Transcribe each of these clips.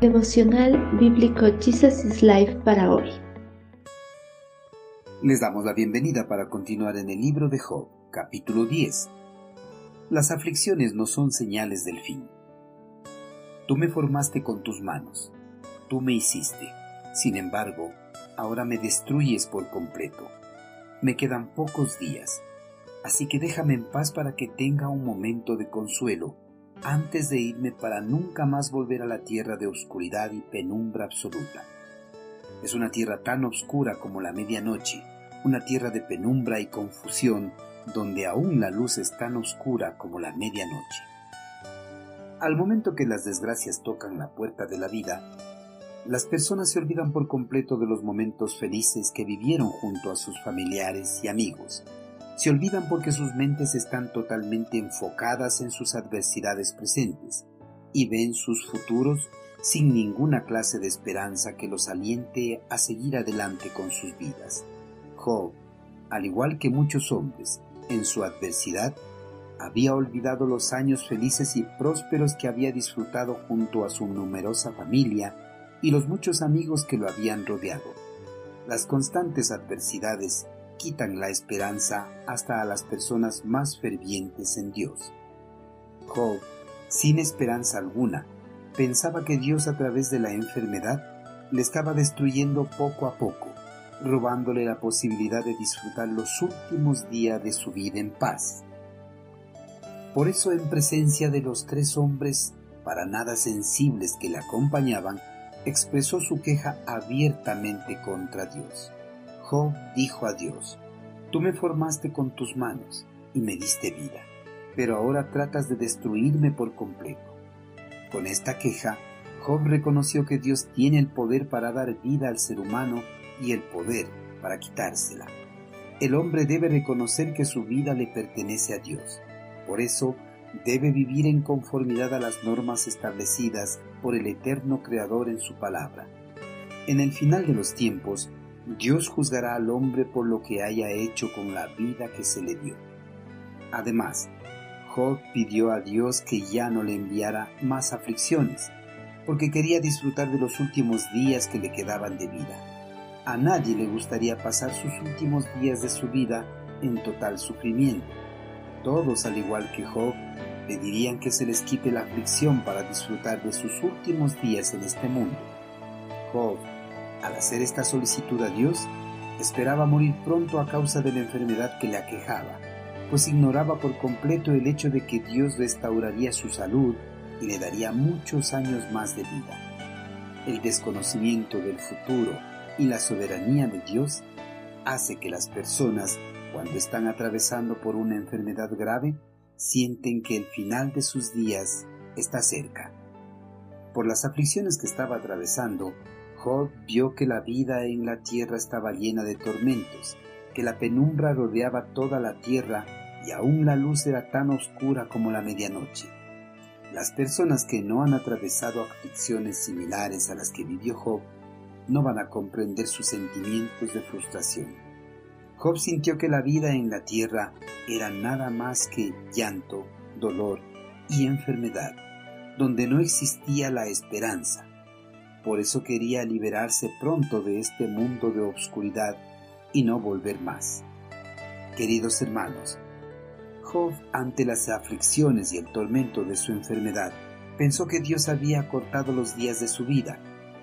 Devocional Bíblico Jesus is Life para hoy. Les damos la bienvenida para continuar en el libro de Job, capítulo 10. Las aflicciones no son señales del fin. Tú me formaste con tus manos, tú me hiciste. Sin embargo, ahora me destruyes por completo. Me quedan pocos días, así que déjame en paz para que tenga un momento de consuelo antes de irme para nunca más volver a la tierra de oscuridad y penumbra absoluta. Es una tierra tan oscura como la medianoche, una tierra de penumbra y confusión donde aún la luz es tan oscura como la medianoche. Al momento que las desgracias tocan la puerta de la vida, las personas se olvidan por completo de los momentos felices que vivieron junto a sus familiares y amigos, se olvidan porque sus mentes están totalmente enfocadas en sus adversidades presentes y ven sus futuros sin ninguna clase de esperanza que los aliente a seguir adelante con sus vidas. Job, al igual que muchos hombres, en su adversidad, había olvidado los años felices y prósperos que había disfrutado junto a su numerosa familia y los muchos amigos que lo habían rodeado. Las constantes adversidades quitan la esperanza hasta a las personas más fervientes en Dios. Job, sin esperanza alguna, pensaba que Dios a través de la enfermedad le estaba destruyendo poco a poco, robándole la posibilidad de disfrutar los últimos días de su vida en paz. Por eso en presencia de los tres hombres para nada sensibles que le acompañaban, expresó su queja abiertamente contra Dios. Job dijo a Dios, Tú me formaste con tus manos y me diste vida, pero ahora tratas de destruirme por completo. Con esta queja, Job reconoció que Dios tiene el poder para dar vida al ser humano y el poder para quitársela. El hombre debe reconocer que su vida le pertenece a Dios. Por eso, debe vivir en conformidad a las normas establecidas por el eterno Creador en su palabra. En el final de los tiempos, Dios juzgará al hombre por lo que haya hecho con la vida que se le dio. Además, Job pidió a Dios que ya no le enviara más aflicciones, porque quería disfrutar de los últimos días que le quedaban de vida. A nadie le gustaría pasar sus últimos días de su vida en total sufrimiento. Todos, al igual que Job, pedirían que se les quite la aflicción para disfrutar de sus últimos días en este mundo. Job al hacer esta solicitud a Dios, esperaba morir pronto a causa de la enfermedad que le aquejaba, pues ignoraba por completo el hecho de que Dios restauraría su salud y le daría muchos años más de vida. El desconocimiento del futuro y la soberanía de Dios hace que las personas, cuando están atravesando por una enfermedad grave, sienten que el final de sus días está cerca. Por las aflicciones que estaba atravesando, Job vio que la vida en la tierra estaba llena de tormentos, que la penumbra rodeaba toda la tierra y aún la luz era tan oscura como la medianoche. Las personas que no han atravesado aflicciones similares a las que vivió Job no van a comprender sus sentimientos de frustración. Job sintió que la vida en la tierra era nada más que llanto, dolor y enfermedad, donde no existía la esperanza, por eso quería liberarse pronto de este mundo de obscuridad y no volver más. Queridos hermanos, Job, ante las aflicciones y el tormento de su enfermedad, pensó que Dios había cortado los días de su vida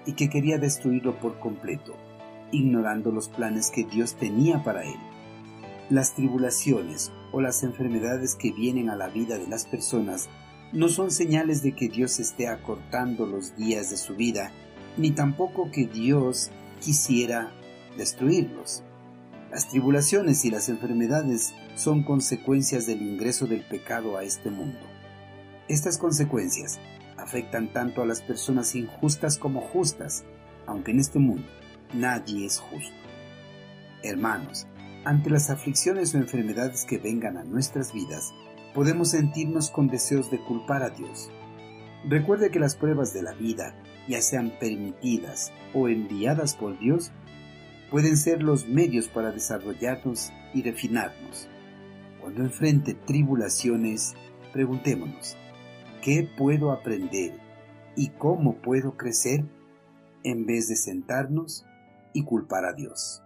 y que quería destruirlo por completo, ignorando los planes que Dios tenía para él. Las tribulaciones o las enfermedades que vienen a la vida de las personas no son señales de que Dios esté acortando los días de su vida ni tampoco que Dios quisiera destruirlos. Las tribulaciones y las enfermedades son consecuencias del ingreso del pecado a este mundo. Estas consecuencias afectan tanto a las personas injustas como justas, aunque en este mundo nadie es justo. Hermanos, ante las aflicciones o enfermedades que vengan a nuestras vidas, podemos sentirnos con deseos de culpar a Dios. Recuerde que las pruebas de la vida ya sean permitidas o enviadas por Dios, pueden ser los medios para desarrollarnos y refinarnos. Cuando enfrente tribulaciones, preguntémonos, ¿qué puedo aprender y cómo puedo crecer en vez de sentarnos y culpar a Dios.